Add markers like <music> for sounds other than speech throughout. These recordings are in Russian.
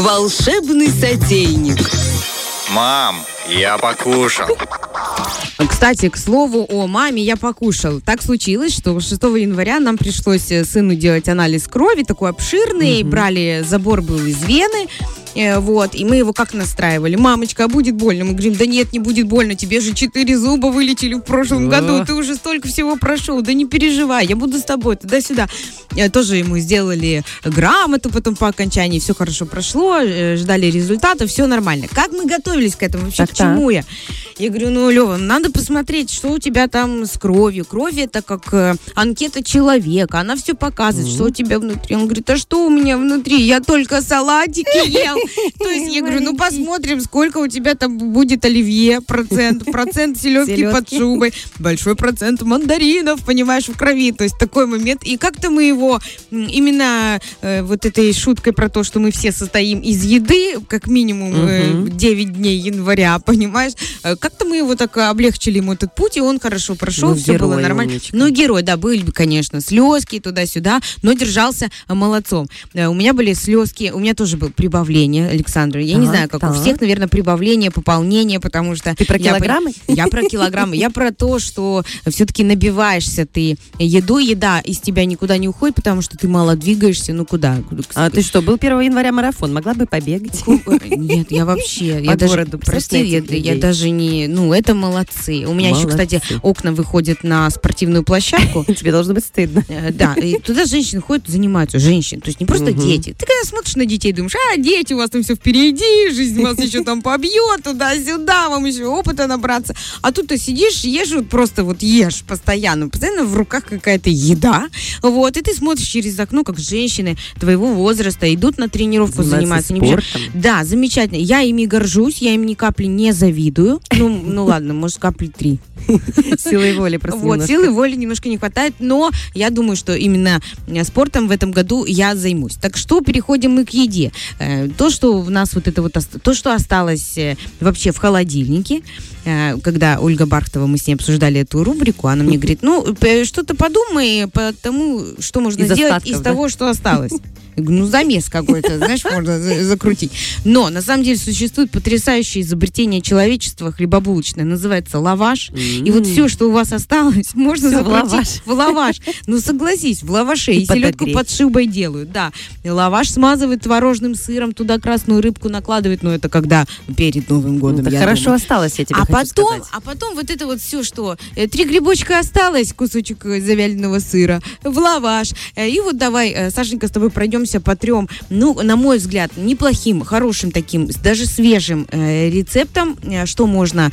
Волшебный сотейник. Мам, я покушал. Кстати, к слову о маме я покушал. Так случилось, что 6 января нам пришлось э, сыну делать анализ крови, такой обширный. Брали, забор был из вены. Э, Вот, и мы его как настраивали? Мамочка, а будет больно? Мы говорим, да нет, не будет больно, тебе же четыре зуба вылечили в прошлом Да. году, ты уже столько всего прошел, да не переживай, я буду с тобой, туда-сюда. Э, Тоже ему сделали грамоту потом по окончании, все хорошо прошло, э, ждали результата, все нормально. Как мы готовились к этому? Вообще, к Так-так. чему я? Я говорю, ну, Лева, надо посмотреть, что у тебя там с кровью. Кровь это как э, анкета человека, она все показывает, что у тебя внутри. Он говорит, а что у меня внутри? Я только салатики ел. То есть я говорю, ну посмотрим, сколько у тебя там будет оливье, процент, процент селедки под шубой, большой процент мандаринов, понимаешь, в крови. То есть такой момент. И как-то мы его именно э, вот этой шуткой про то, что мы все состоим из еды, как минимум э, Мгм. 9 дней января, <laughs> понимаешь? Э, Как-то мы его так облегчили ему этот путь, и он хорошо прошел, Ну, все было нормально. умничка. Ну, герой, да, были, бы, конечно, слезки туда-сюда, но держался молодцом. Э, У меня были слезки, у меня тоже было прибавление, Александра. Я не Так, знаю, как у так. всех, наверное, прибавление, пополнение, потому что... Ты про я килограммы? Я про килограммы. Я про то, что все-таки набиваешься ты еду, еда из тебя никуда не уходит, потому что ты мало двигаешься, ну куда? А ты что, был 1 января марафон? Могла бы побегать? Нет, я вообще, я По даже, городу, прости, представь я, я даже не, ну, это молодцы. У меня еще, кстати, Молодцы. окна выходят на спортивную площадку. <laughs> Тебе должно быть стыдно. Э, Да, и туда женщины ходят, занимаются, женщины, то есть не просто дети. Ты когда смотришь на детей, думаешь, а, дети, у вас там все впереди, жизнь вас <laughs> еще там побьет, туда-сюда, вам еще опыта набраться. А тут ты сидишь, ешь, вот просто вот ешь постоянно, постоянно в руках какая-то еда, вот, и ты смотришь через окно, как женщины твоего возраста идут на тренировку, бежать. спортом. Да, замечательно. Я ими горжусь, я им ни капли не завидую. Ну, ну ладно, может, капли три. <laughs> Силой воли просто Вот, силы воли немножко не хватает, но я думаю, что именно э, спортом в этом году я займусь. Так что переходим мы к еде. Э, То, что у нас вот это вот, то, что осталось э, вообще в холодильнике, когда Ольга Бархтова, мы с ней обсуждали эту рубрику, она мне говорит, ну, что-то подумай по тому, что можно Из сделать остатков, из да? того, что осталось. Я говорю, ну, замес какой-то, знаешь, можно за- закрутить. Но, на самом деле, существует потрясающее изобретение человечества хлебобулочное, называется лаваш. И вот все, что у вас осталось, можно Всё в закрутить лаваш. в лаваш. Ну, согласись, в лаваше. И И, селедку под шубой делают, да. И лаваш смазывают творожным сыром, туда красную рыбку накладывают, но это когда перед Новым годом, Это я хорошо думаю. осталось, я тебе А потом, а потом вот это вот все, что э, три грибочка осталось, кусочек э, завяленного сыра, в лаваш. Э, И вот давай, Сашенька, с тобой пройдемся по трем, ну, на мой взгляд, неплохим, хорошим таким, даже свежим рецептом, что можно,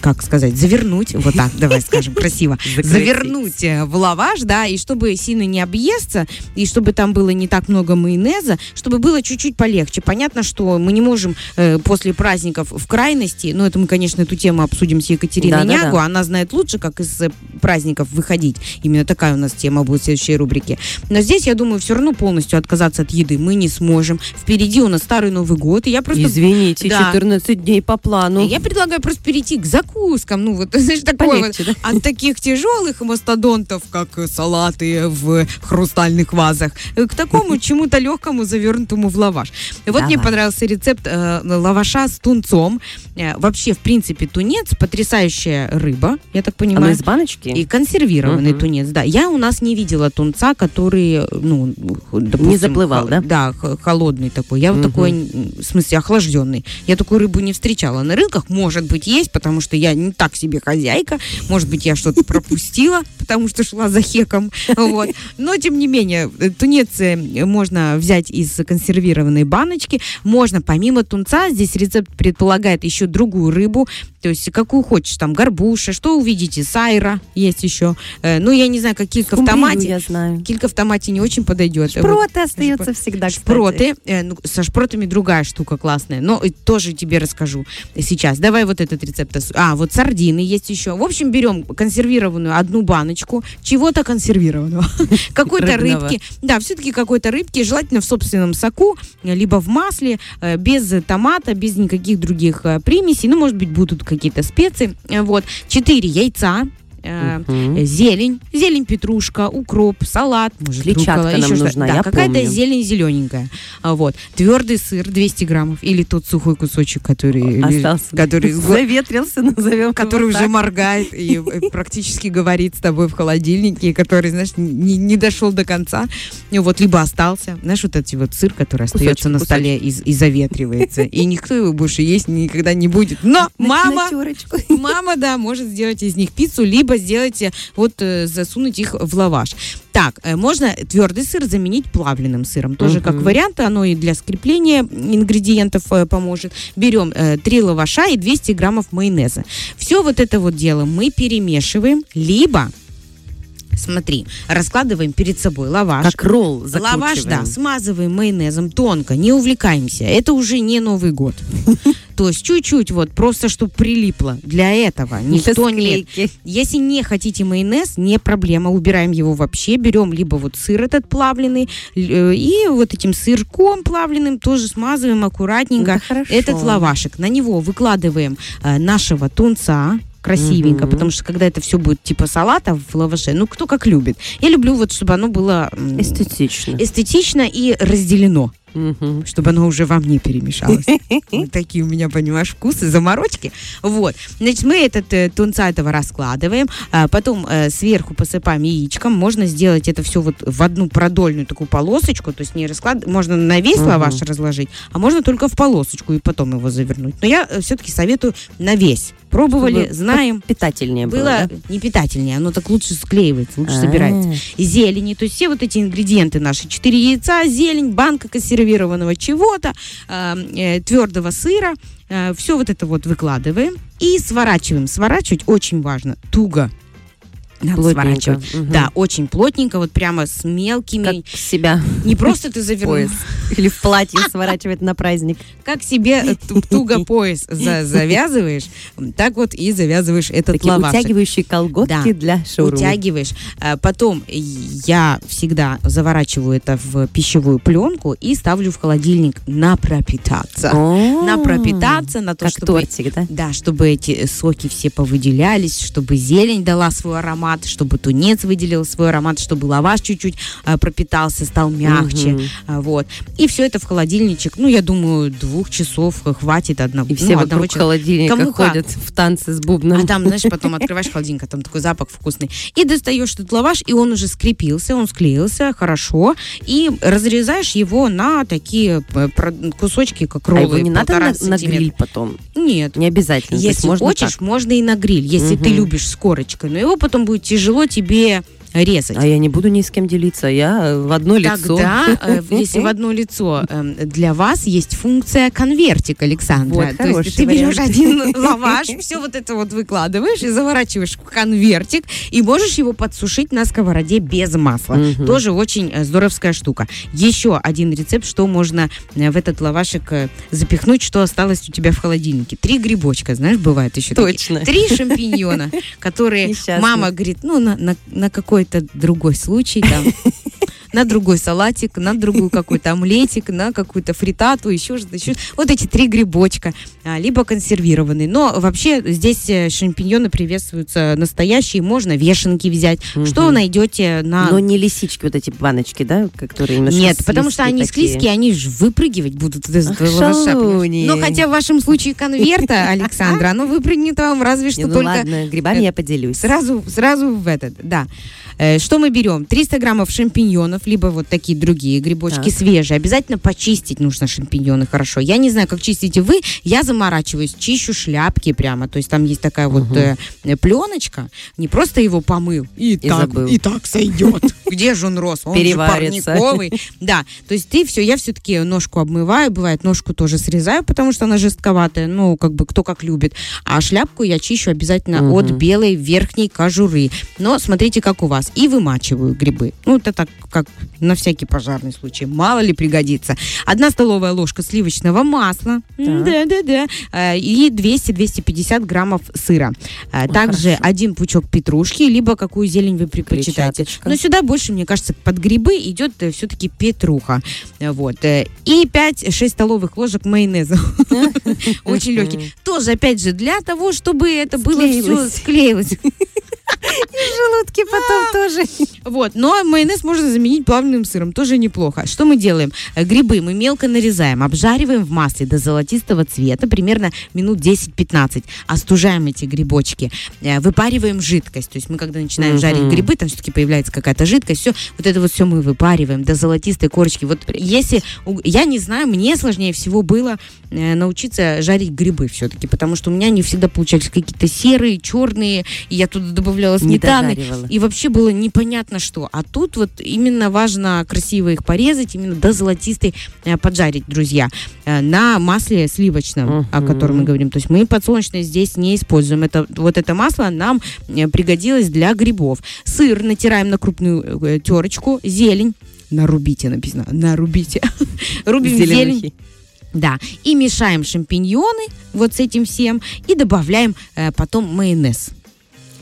как сказать, завернуть, вот так, давай скажем красиво, <laughs> завернуть в лаваш, да, и чтобы сильно не объесться, и чтобы там было не так много майонеза, чтобы было чуть-чуть полегче. Понятно, что мы не можем после праздников в крайности, ну, это мы, конечно, эту тему обсудим с Екатериной Да-да-да. Нягу, она знает лучше, как из э, праздников выходить. Именно такая у нас тема будет в следующей рубрике. Но здесь, я думаю, все равно полностью отказаться от еды мы не сможем. Впереди у нас Старый Новый год, и я просто... Извините, Да. 14 дней по плану. Я предлагаю просто перейти к закускам, ну вот, <laughs> знаешь, такое вот, Полегче, да? от таких тяжелых мастодонтов, как салаты в хрустальных вазах, к такому <laughs> чему-то легкому, завернутому в лаваш. Вот мне Давай. понравился рецепт э, лаваша с тунцом. Э, вообще, в принципе, тунец потрясающая рыба, я так понимаю. из баночки? И консервированный Мгм. тунец, да. Я у нас не видела тунца, который, ну, допустим, заплывал, хо- да? Да, холодный такой. Я вот Мгм. такой, в смысле, охлажденный. Я такую рыбу не встречала на рынках. Может быть, есть, потому что я не так себе хозяйка. Может быть, я что-то пропустила, <laughs> потому что шла за хеком. Вот. Но, тем не менее, тунец э, можно взять из консервированной баночки. Можно, помимо тунца, здесь рецепт предполагает еще другую рыбу, tribo то есть какую хочешь, там, горбуша, что увидите, сайра есть еще. Э, Ну, я не знаю, как килька в Скумбрию томате. я знаю. Килька в томате не очень подойдет. Шпроты остаются всегда, кстати. Шпроты. Э, ну, со шпротами другая штука классная. Но э, тоже тебе расскажу сейчас. Давай вот этот рецепт. А, вот сардины есть еще. В общем, берем консервированную одну баночку чего-то консервированного. <laughs> Какой-то рыбки. Да, все-таки какой-то рыбки, желательно в собственном соку, либо в масле, э, без томата, без никаких других э, примесей. Ну, может быть, будут какие-то специи. Э, Вот. Четыре яйца э, зелень, зелень, петрушка, укроп, салат, может, Клетчатка руккола, нам еще нужна, Да, какая-то зелень зелененькая. А, Вот. Твердый сыр 200 граммов или тот сухой кусочек, который, Остался. который, Заветрился, назовем который уже так. моргает и практически говорит с тобой в холодильнике, который, знаешь, не, не дошел до конца. Ну, вот, либо остался. Знаешь, вот эти вот сыр, который остается Кусочек, на столе и, и заветривается. И никто его больше есть никогда не будет. Но мама. Мама, да, может сделать из них пиццу, либо сделать, э, вот, э, засунуть их в лаваш. Так, э, можно твердый сыр заменить плавленным сыром. Тоже как Мгм. вариант, оно и для скрепления ингредиентов э, поможет. Берем э, 3 лаваша и 200 граммов майонеза. Все вот это вот дело мы перемешиваем, либо, смотри, раскладываем перед собой лаваш. Как ролл Лаваш, да, закручиваем. смазываем майонезом тонко, не увлекаемся. Это уже не Новый год. <laughs> То есть чуть-чуть вот, просто чтобы прилипло. Для этого никто не... Если не хотите майонез, не проблема, убираем его вообще, берем либо вот сыр этот плавленый, э, и вот этим сырком плавленым тоже смазываем аккуратненько этот лавашек. На него выкладываем э, нашего тунца, красивенько, Мгм. потому что когда это все будет типа салата в лаваше, ну кто как любит. Я люблю вот, чтобы оно было Эстетично. эстетично и разделено, Мгм. чтобы оно уже во мне перемешалось. <laughs> Вот такие у меня, понимаешь, вкусы, заморочки. Вот. Значит, мы этот э, тунца этого раскладываем, а потом э, сверху посыпаем яичком. Можно сделать это все вот в одну продольную такую полосочку, то есть не расклад... Можно на весь Мгм. лаваш разложить, а можно только в полосочку и потом его завернуть. Но я все-таки советую на весь. Пробовали, Чтобы знаем. Питательнее было, Было да? не питательнее, оно так лучше склеивается, лучше А. собирается зелени, то есть все вот эти ингредиенты наши, 4 яйца, зелень, банка консервированного чего-то, твердого сыра, все вот это вот выкладываем и сворачиваем. Сворачивать очень важно, туго. Надо Плотненько. сворачивать. Мгм. Да, очень плотненько, вот прямо с мелкими. Как себя Не просто ты завернул, пояс. Или в платье сворачивать на праздник. как себе э, ту- туго пояс за- завязываешь, так вот и завязываешь этот Такие лавашек. утягивающие колготки Да. для шоурума. утягиваешь. А Потом я всегда заворачиваю это в пищевую пленку и ставлю в холодильник на пропитаться. О, На пропитаться, на то, Как чтобы... тортик, да? Да, чтобы эти соки все повыделялись, чтобы зелень дала свой аромат, чтобы тунец выделил свой аромат, чтобы лаваш чуть-чуть а, пропитался, стал мягче. А, Вот. И все это в холодильничек. Ну, я думаю, двух часов хватит одного. И все ну, одного вокруг человека. холодильника Кому как. ходят в танцы с бубном. А там, знаешь, потом открываешь холодильник, а там такой запах вкусный. И достаешь этот лаваш, и он уже скрепился, он склеился хорошо. И разрезаешь его на такие э, кусочки, как А роллы. его не надо на, на гриль потом? Нет. Не обязательно. Если хочешь, так. можно и на гриль, если ты Мгм. любишь с корочкой. Но его потом будет тяжело тебе резать. А я не буду ни с кем делиться. Я э, в одно лицо. Тогда, э, <laughs> если в одно лицо, эм, для вас есть функция конвертик, Александра. Вот, То есть ты берешь вариант. один <laughs> лаваш, все вот это вот выкладываешь и заворачиваешь в конвертик, и можешь его подсушить на сковороде без масла. Мгм. Тоже очень э, здоровская штука. Еще один рецепт, что можно в этот лавашек э, запихнуть, что осталось у тебя в холодильнике. Три грибочка, знаешь, бывает еще такие. Точно. Три шампиньона, которые <laughs> мама говорит, ну, на, на, на какой-то другой случай, там, <laughs> на другой салатик, на другую какой-то омлетик, на какую-то фритату, еще что-то, еще. Вот эти три грибочка, а, либо консервированные. Но вообще здесь э, шампиньоны приветствуются настоящие, можно вешенки взять. Что Мгм. найдете на... Но не лисички, вот эти баночки, да, которые Нет, потому что они такие. склизкие, они же выпрыгивать будут из Ах, твоего шалуни. Ну, хотя в вашем случае конверта, <laughs> Александра, оно выпрыгнет вам разве что Не, ну только ладно, грибами я поделюсь. Сразу, сразу в этот, да. Э, Что мы берем? 300 граммов шампиньонов, либо вот такие другие грибочки Так. свежие. Обязательно почистить нужно шампиньоны хорошо. Я не знаю, как чистите вы. Я заморачиваюсь, чищу шляпки прямо. То есть там есть такая вот э, пленочка. Не просто его помыл. И, так, забыл. и так сойдет. <laughs> Где же он рос? Он же Переварится. парниковый. Да, то есть ты все, я все-таки ножку обмываю, бывает ножку тоже срезаю, потому что она жестковатая, ну, как бы кто как любит. А шляпку я чищу обязательно от белой верхней кожуры. Но смотрите, как у вас. И вымачиваю грибы. Ну, это так, как на всякий пожарный случай. Мало ли пригодится. Одна столовая ложка сливочного масла. Да-да-да. Э, И 200-250 граммов сыра. Э, Ой, Также хорошо. один пучок петрушки, либо какую зелень вы предпочитаете. Клетчаточка. Но сюда больше, мне кажется, под грибы идет все-таки петруха. Э, Вот. Э, И 5-6 столовых ложек майонеза. <laughs> Очень легкий. Тоже, опять же, для того, чтобы это было все Склеилось. Склеилось. желудки потом тоже. Вот, но майонез можно заменить плавленным сыром, тоже неплохо. Что мы делаем? Э, Грибы мы мелко нарезаем, обжариваем в масле до золотистого цвета, примерно минут 10-15. Остужаем эти грибочки, э, выпариваем жидкость. То есть мы, когда начинаем Мгм. жарить грибы, там все-таки появляется какая-то жидкость, все, вот это вот все мы выпариваем до золотистой корочки. Вот если, я не знаю, мне сложнее всего было э, научиться жарить грибы все-таки, потому что у меня не всегда получались какие-то серые, черные, и я туда добавляла сметаны. И вообще было непонятно что. А тут вот именно важно красиво их порезать, именно до золотистой э, поджарить, друзья, э, на масле сливочном, о Мгм. котором мы говорим. То есть мы подсолнечное здесь не используем. Это, вот это масло нам э, пригодилось для грибов. Сыр натираем на крупную терочку, зелень. Нарубите написано, нарубите. <laughs> Рубим зелень. Зеленухи. Да, и мешаем шампиньоны вот с этим всем и добавляем э, потом майонез.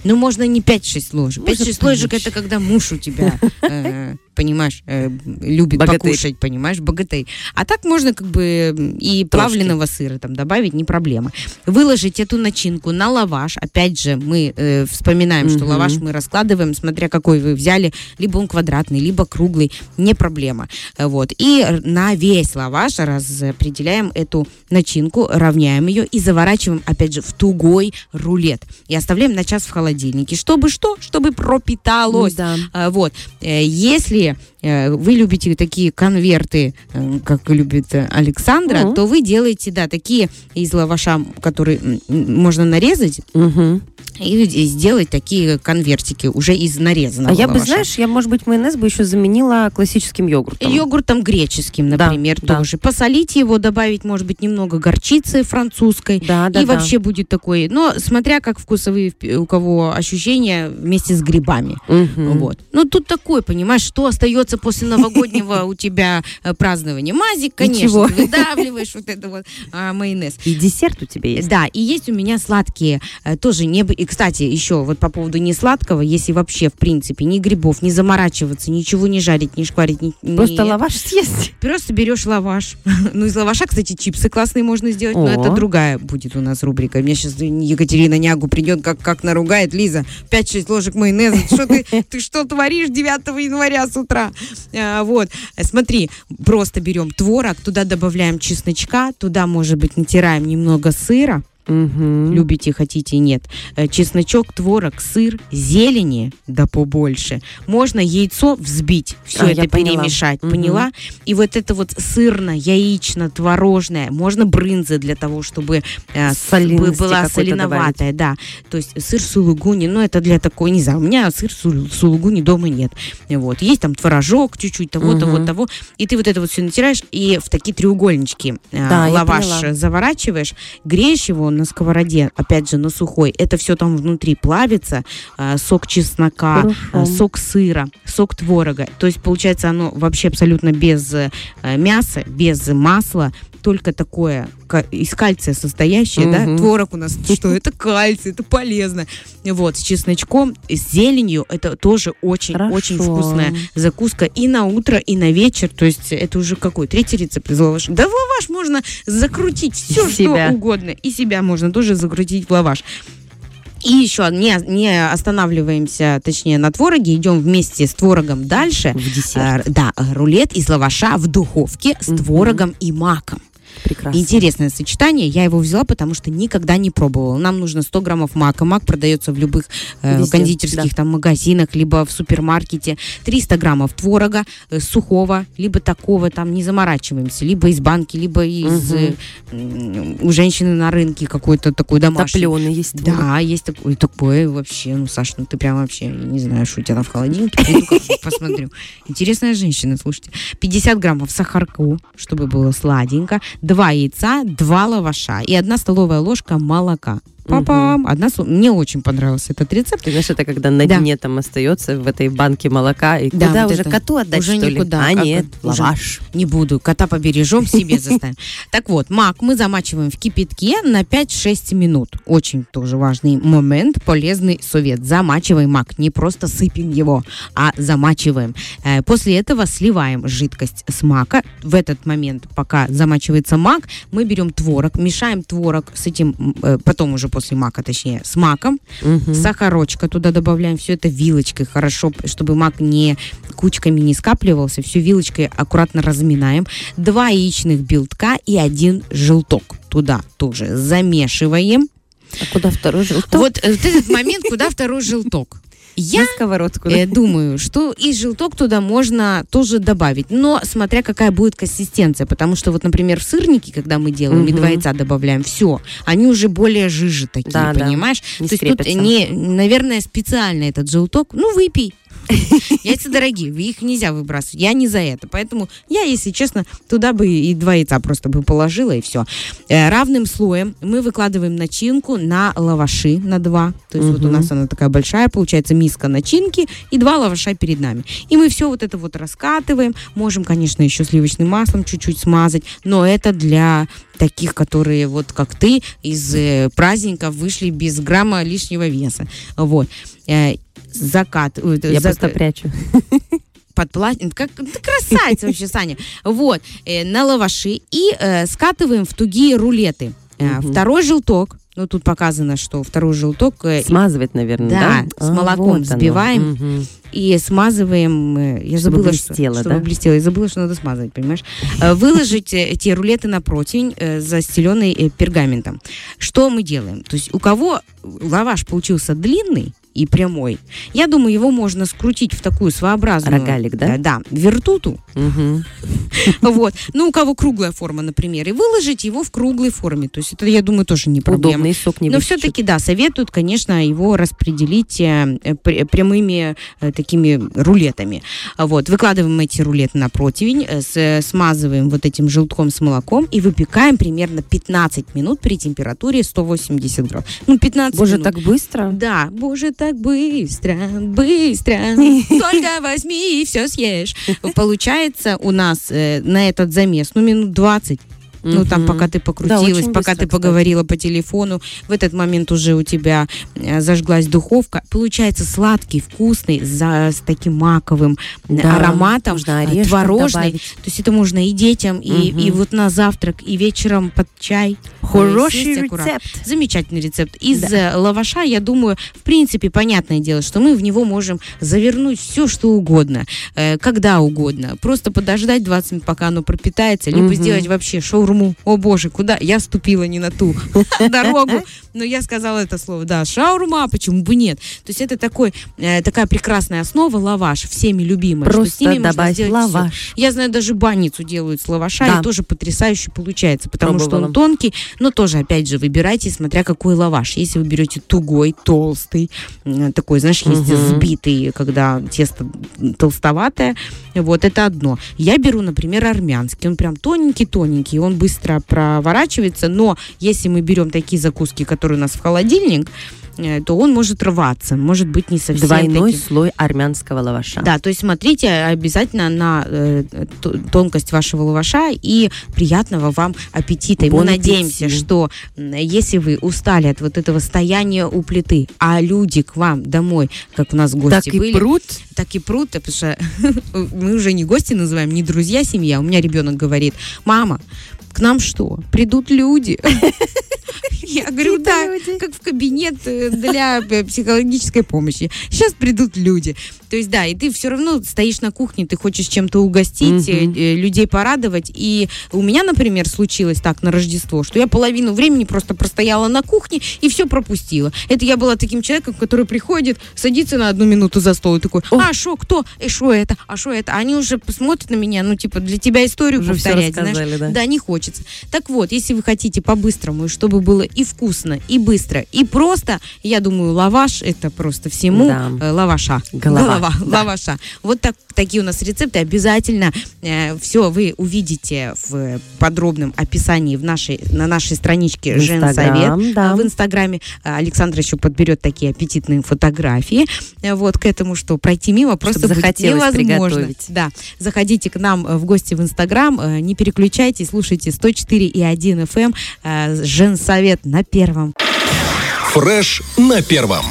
Ну, можно не 5-6 ложек. Можно 5-6 ложек это когда муж у тебя, <laughs> э, понимаешь, э, любит Богатырь. покушать, понимаешь, богатырь. А так можно как бы и плавленого сыра там добавить, не проблема. Выложить эту начинку на лаваш. Опять же, мы э, вспоминаем, что Мгм. лаваш мы раскладываем, смотря какой вы взяли, либо он квадратный, либо круглый, не проблема. Э, Вот. И на весь лаваш распределяем эту начинку, равняем ее и заворачиваем, опять же, в тугой рулет. И оставляем на час в холодильнике. Чтобы что? Чтобы пропиталось. Да. А, Вот. Э, Если э, вы любите такие конверты, э, как любит э, Александра, Мгм. то вы делаете, да, такие из лаваша, которые можно нарезать Мгм. и сделать такие конвертики уже из нарезанного А я бы, лаваша. знаешь, я, может быть, майонез бы еще заменила классическим йогуртом. Йогуртом греческим, Да, например, да. тоже. Посолить его, добавить, может быть, немного горчицы французской. Да, да, и да. вообще будет такой, но смотря как вкусовые у кого ощущения вместе с грибами. Мгм. Вот. Ну, тут такой, понимаешь, что остается после новогоднего у тебя э, празднования? Мазик, конечно, выдавливаешь вот это вот а, майонез. И десерт у тебя есть. Да, и есть у меня сладкие э, тоже не... И, кстати, еще вот по поводу не сладкого, если вообще, в принципе, ни грибов, не заморачиваться, ничего не жарить, не шкварить, ни, Просто ни- лаваш съесть. Просто берешь лаваш. <laughs> Ну, из лаваша, кстати, чипсы классные можно сделать, но это другая будет у нас рубрика. Мне сейчас Екатерина Нягу придет, как, как наругает. Лиза, 5-6 ложек майонеза. Что ты, <laughs> ты что творишь 9 января с утра? А, вот, смотри, просто берем творог, туда добавляем чесночка, туда, может быть, натираем немного сыра, Мгм. любите, хотите, нет. Э, Чесночок, творог, сыр, зелени, да побольше. Можно яйцо взбить, все А, это поняла. перемешать, Мгм. поняла? И вот это вот сырно-яично-творожное, можно брынза для того, чтобы э, была соленоватая, да. То есть сыр сулугуни, ну это для такой, не знаю, у меня сыр сул- сулугуни дома нет. Вот. Есть там творожок чуть-чуть, того-то, Мгм. вот того. И ты вот это вот все натираешь и в такие треугольнички э, Да, лаваш поняла. заворачиваешь, греешь его на сковороде, опять же, на сухой. Это все там внутри плавится. э, сок чеснока, Хорошо. э, сок сыра, сок творога. То есть, получается, оно вообще абсолютно без э, мяса, без масла, только такое из кальция состоящее, да, Мгм. творог у нас, <laughs> что это кальций, это полезно. Вот, с чесночком, с зеленью, это тоже очень-очень вкусная закуска и на утро, и на вечер. То есть это уже какой? Третий рецепт из лаваша. Да в лаваш можно закрутить все, что себя. угодно. И себя можно тоже закрутить в лаваш. И еще не, не останавливаемся, точнее, на твороге, идем вместе с творогом дальше. В десерт. Э, да, рулет из лаваша в духовке с Мгм. творогом и маком. Прекрасно. Интересное сочетание. Я его взяла, потому что никогда не пробовала. Нам нужно 100 граммов мака. Мак продается в любых э, Везде, кондитерских там магазинах, либо в супермаркете. 300 граммов творога э, сухого, либо такого, там не заморачиваемся, либо из банки, либо из Мгм. э, у женщины на рынке какой-то такой домашний. Топленый есть. творог. Да, есть такое, такое вообще. Ну, Саш, ну ты прям вообще, не знаю, что у тебя там в холодильнике. Посмотрю. Интересная женщина, слушайте. 50 граммов сахарку, чтобы было сладенько. Два яйца, два лаваша и одна столовая ложка молока. Папам. Одна сло- Мне очень понравился этот рецепт. Ты знаешь, это когда на Да. дне там остается в этой банке молока, и Да, куда вот уже это. коту отдать, Уже что ли? никуда. А Как нет? Уже лаваш. Не буду. Кота побережем, себе заставим. <laughs> Так вот, мак мы замачиваем в кипятке на 5-6 минут. Очень тоже важный момент, полезный совет. Замачиваем мак. Не просто сыпем его, а замачиваем. Э, После этого сливаем жидкость с мака. В этот момент, пока замачивается мак, мы берем творог, мешаем творог с этим, э, потом уже после мака, точнее, с маком, Мгм. сахарочка туда добавляем, все это вилочкой хорошо, чтобы мак не кучками не скапливался, все вилочкой аккуратно разминаем. Два яичных белтка и один желток туда тоже замешиваем. А куда второй желток? Вот э, вот этот момент, куда второй желток. Я На сковородку. да? э, думаю, что и желток туда можно тоже добавить, но смотря какая будет консистенция, потому что вот, например, в сырники, когда мы делаем, и Мгм. два яйца добавляем, все, они уже более жижи такие, Да, да. понимаешь? Не То есть тут не, наверное, специально этот желток, ну выпей. Яйца дорогие, их нельзя выбрасывать. Я не за это. Поэтому я, если честно, туда бы и два яйца просто бы положила, и все. равным слоем мы выкладываем начинку на лаваши, на два. То есть вот у нас она такая большая, получается миска начинки и два лаваша перед нами. И мы все вот это вот раскатываем. Можем, конечно, еще сливочным маслом чуть-чуть смазать, но это для таких, которые вот как ты из э, праздников вышли без грамма лишнего веса. Вот. Закат. Я за- просто прячу. под платье. Как ты красавица вообще, Саня. Вот. э, на лаваши и э, скатываем в тугие рулеты. Э, Мгм. Второй желток. Ну, тут показано, что второй желток э, Смазывать, наверное, Да, да? с А, молоком вот взбиваем. Мгм. и смазываем. э, Я Чтобы забыла, блестело, что, да? чтобы блестело. Я забыла, что надо смазывать, понимаешь? Э, Выложить э, эти рулеты на противень, э, застеленный пергаментом. Что мы делаем? То есть у кого лаваш получился длинный и прямой, я думаю, его можно скрутить в такую своеобразную... Рогалик, да? э, Да, вертуту. Вот. Ну, у кого круглая форма, например, и выложить его в круглой форме. То есть это, я думаю, тоже не проблема. Удобный сок не Но все-таки, да, советуют, конечно, его распределить э, э, пр- прямыми э, такими рулетами. Вот, выкладываем эти рулеты на противень, э, смазываем вот этим желтком с молоком и выпекаем примерно 15 минут при температуре 180 градусов. Ну, 15 Боже, минут. так быстро? Да, боже, так быстро, быстро. <laughs> Только возьми и все съешь. Получается у нас э, на этот замес, ну, минут 20. Ну, там, пока ты покрутилась, очень пока быстро, ты кстати. поговорила по телефону, в этот момент уже у тебя э, зажглась духовка. Получается сладкий, вкусный, за, с таким маковым э, Да, ароматом, э, творожный. добавить. То есть это можно и детям, и, Мгм. и вот на завтрак, и вечером под чай. Хороший Съесть аккуратно. рецепт. Замечательный рецепт. Из э, лаваша, я думаю, в принципе, понятное дело, что мы в него можем завернуть все, что угодно, э, когда угодно. Просто подождать 20 минут, пока оно пропитается, либо Мгм. сделать вообще шаурму. О боже, куда? Я ступила не на ту <laughs> дорогу, но я сказала это слово. Да, шаурма, почему бы нет? То есть это такой, э, такая прекрасная основа, лаваш, всеми любимая. с Просто добавь всё. лаваш. Я знаю, даже банницу делают с лаваша, и тоже потрясающе получается, потому что он тонкий, но тоже, опять же, выбирайте, смотря какой лаваш. Если вы берете тугой, толстый, такой, знаешь, есть сбитый, когда тесто толстоватое, вот это одно. Я беру, например, армянский, он прям тоненький-тоненький, он быстро проворачивается, но если мы берем такие закуски, которые у нас в холодильник, э, то он может рваться, может быть не совсем Двойной таким. слой армянского лаваша. Да, то есть смотрите обязательно на э, тонкость вашего лаваша и приятного вам аппетита. И мы Бон надеемся, аппетит. что если вы устали от вот этого стояния у плиты, а люди к вам домой, как у нас гости Так и были, прут. так и прут, потому что <laughs> мы уже не гости называем, не друзья, семья. У меня ребенок говорит, мама, к нам что, придут люди? <laughs> Я говорю, да, как в кабинет э, для э, психологической помощи. Сейчас придут люди. То есть, да, и ты все равно стоишь на кухне, ты хочешь чем-то угостить, э, людей порадовать. И у меня, например, случилось так на Рождество, что я половину времени просто простояла на кухне и все пропустила. Это я была таким человеком, который приходит, садится на одну минуту за стол и такой, а что, кто, и что это, а что это? Они уже посмотрят на меня, ну, типа, для тебя историю Уже повторять, знаешь. рассказали, да. Да, не хочется. Так вот, если вы хотите по-быстрому, чтобы было и вкусно, и быстро, и просто, я думаю, лаваш это просто всему Да. э, лаваша. Голова, да. лаваша. Вот так, такие у нас рецепты. Обязательно все вы увидите в подробном описании в нашей, на нашей страничке Женсовет. Да. В Инстаграме А, Александр еще подберет такие аппетитные фотографии. Э, Вот к этому, что пройти мимо просто Чтобы будет невозможно. приготовить. Да, заходите к нам э, в гости в Инстаграм, э, не переключайтесь, слушайте 104,1 FM, э, Женсовет на первом. Фреш на первом.